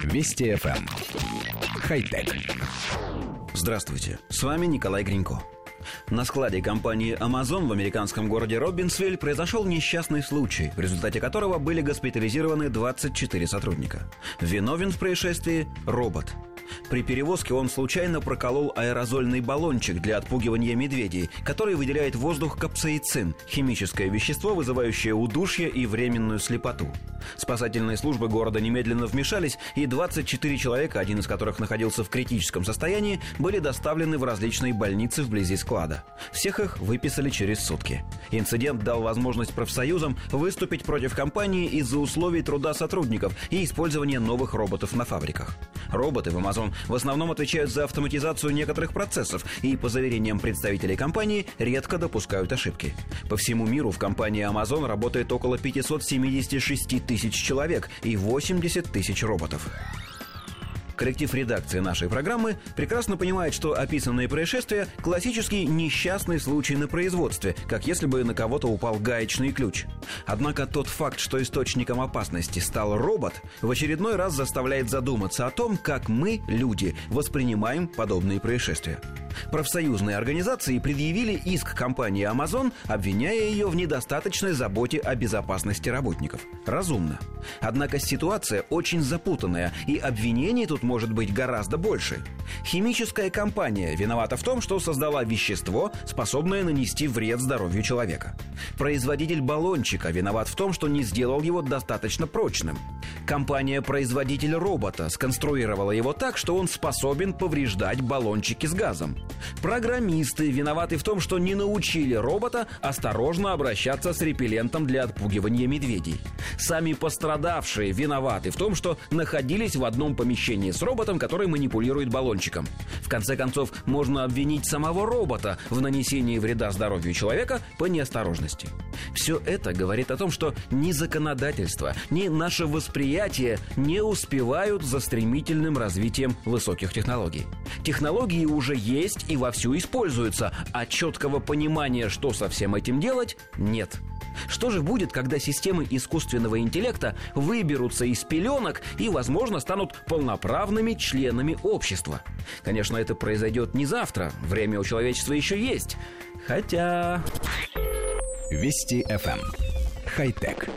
Вести FM. Эм. Хай-тек. Здравствуйте, с вами Николай Гринько. На складе компании Amazon в американском городе Робинсвиль произошел несчастный случай, в результате которого были госпитализированы 24 сотрудника. Виновен в происшествии робот – при перевозке он случайно проколол аэрозольный баллончик для отпугивания медведей, который выделяет воздух капсаицин – химическое вещество, вызывающее удушье и временную слепоту. Спасательные службы города немедленно вмешались, и 24 человека, один из которых находился в критическом состоянии, были доставлены в различные больницы вблизи склада. Всех их выписали через сутки. Инцидент дал возможность профсоюзам выступить против компании из-за условий труда сотрудников и использования новых роботов на фабриках. Роботы в Amazon в основном отвечают за автоматизацию некоторых процессов и, по заверениям представителей компании, редко допускают ошибки. По всему миру в компании Amazon работает около 576 тысяч человек и 80 тысяч роботов. Коллектив редакции нашей программы прекрасно понимает, что описанные происшествия – классический несчастный случай на производстве, как если бы на кого-то упал гаечный ключ. Однако тот факт, что источником опасности стал робот, в очередной раз заставляет задуматься о том, как мы, люди, воспринимаем подобные происшествия. Профсоюзные организации предъявили иск компании Amazon, обвиняя ее в недостаточной заботе о безопасности работников. Разумно. Однако ситуация очень запутанная, и обвинений тут может быть гораздо больше. Химическая компания виновата в том, что создала вещество, способное нанести вред здоровью человека. Производитель баллончика виноват в том, что не сделал его достаточно прочным. Компания-производитель робота сконструировала его так, что он способен повреждать баллончики с газом. Программисты виноваты в том, что не научили робота осторожно обращаться с репеллентом для отпугивания медведей. Сами пострадавшие виноваты в том, что находились в одном помещении с роботом, который манипулирует баллончиком. В конце концов, можно обвинить самого робота в нанесении вреда здоровью человека по неосторожности. Все это говорит о том, что ни законодательство, ни наше восприятие не успевают за стремительным развитием высоких технологий. Технологии уже есть и вовсю используются, а четкого понимания, что со всем этим делать, нет. Что же будет, когда системы искусственного интеллекта выберутся из пеленок и, возможно, станут полноправными членами общества? Конечно, это произойдет не завтра, время у человечества еще есть. Хотя... Вести FM. Эм. Хай-тек.